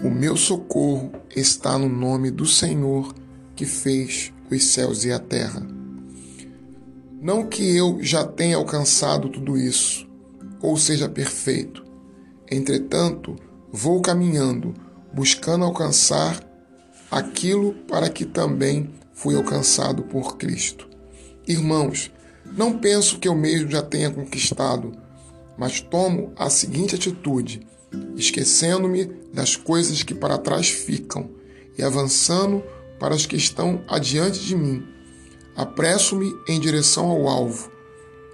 O meu socorro está no nome do Senhor que fez os céus e a terra. Não que eu já tenha alcançado tudo isso, ou seja perfeito. Entretanto, vou caminhando, buscando alcançar aquilo para que também fui alcançado por Cristo. Irmãos, não penso que eu mesmo já tenha conquistado, mas tomo a seguinte atitude esquecendo-me das coisas que para trás ficam e avançando para as que estão adiante de mim. Apresso-me em direção ao alvo,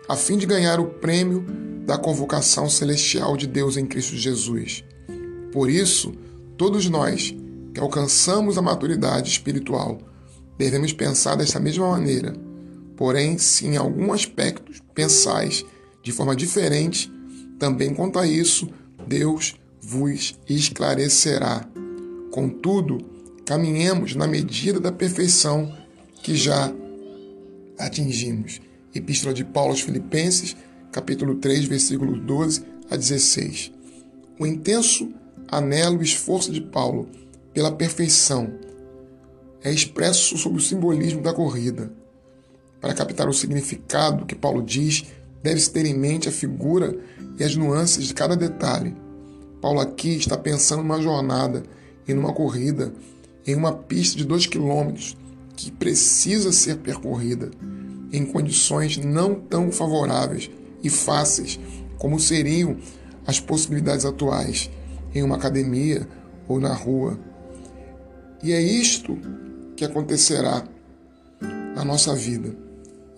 a fim de ganhar o prêmio da convocação celestial de Deus em Cristo Jesus. Por isso, todos nós que alcançamos a maturidade espiritual devemos pensar dessa mesma maneira. Porém, se em algum aspecto pensais de forma diferente, também quanto a isso, Deus vos esclarecerá. Contudo, caminhemos na medida da perfeição que já atingimos. Epístola de Paulo aos Filipenses, capítulo 3, versículos 12 a 16. O intenso anelo e esforço de Paulo pela perfeição é expresso sob o simbolismo da corrida. Para captar o significado que Paulo diz, deve-se ter em mente a figura e as nuances de cada detalhe. Paulo aqui está pensando numa jornada, em uma corrida, em uma pista de dois quilômetros que precisa ser percorrida em condições não tão favoráveis e fáceis como seriam as possibilidades atuais em uma academia ou na rua. E é isto que acontecerá na nossa vida.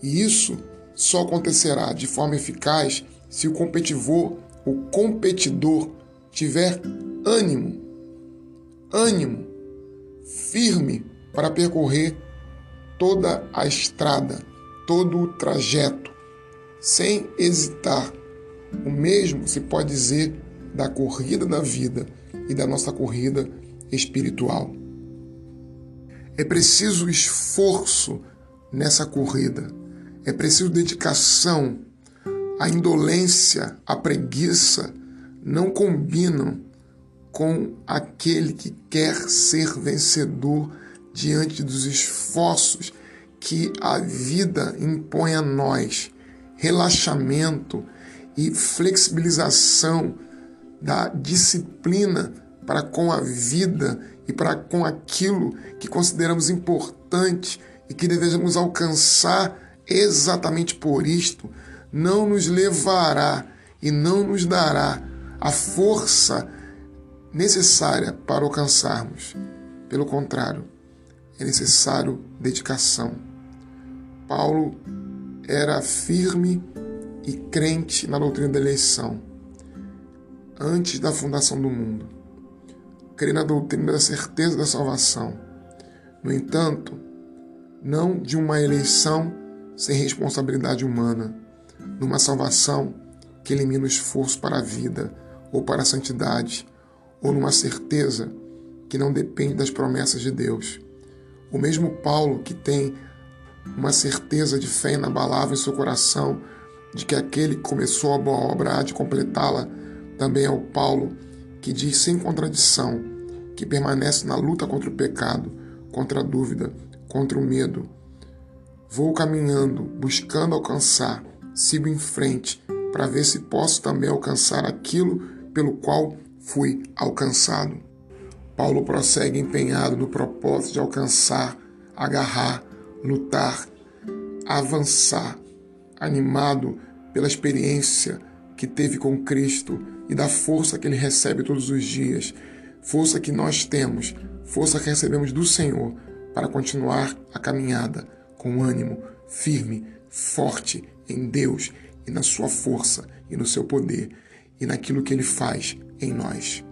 E isso só acontecerá de forma eficaz se o competidor, o competidor tiver ânimo, ânimo firme para percorrer toda a estrada, todo o trajeto, sem hesitar. O mesmo se pode dizer da corrida da vida e da nossa corrida espiritual. É preciso esforço nessa corrida é preciso dedicação. A indolência, a preguiça não combinam com aquele que quer ser vencedor diante dos esforços que a vida impõe a nós. Relaxamento e flexibilização da disciplina para com a vida e para com aquilo que consideramos importante e que desejamos alcançar exatamente por isto, não nos levará e não nos dará a força necessária para alcançarmos. Pelo contrário, é necessário dedicação. Paulo era firme e crente na doutrina da eleição antes da fundação do mundo. Crê na doutrina da certeza da salvação. No entanto, não de uma eleição sem responsabilidade humana, numa salvação que elimina o esforço para a vida ou para a santidade, ou numa certeza que não depende das promessas de Deus. O mesmo Paulo que tem uma certeza de fé inabalável em seu coração de que aquele que começou a boa obra há de completá-la, também é o Paulo que diz sem contradição que permanece na luta contra o pecado, contra a dúvida, contra o medo, Vou caminhando, buscando alcançar, sigo em frente para ver se posso também alcançar aquilo pelo qual fui alcançado. Paulo prossegue empenhado no propósito de alcançar, agarrar, lutar, avançar, animado pela experiência que teve com Cristo e da força que ele recebe todos os dias, força que nós temos, força que recebemos do Senhor para continuar a caminhada com ânimo, firme, forte em Deus e na sua força e no seu poder e naquilo que ele faz em nós.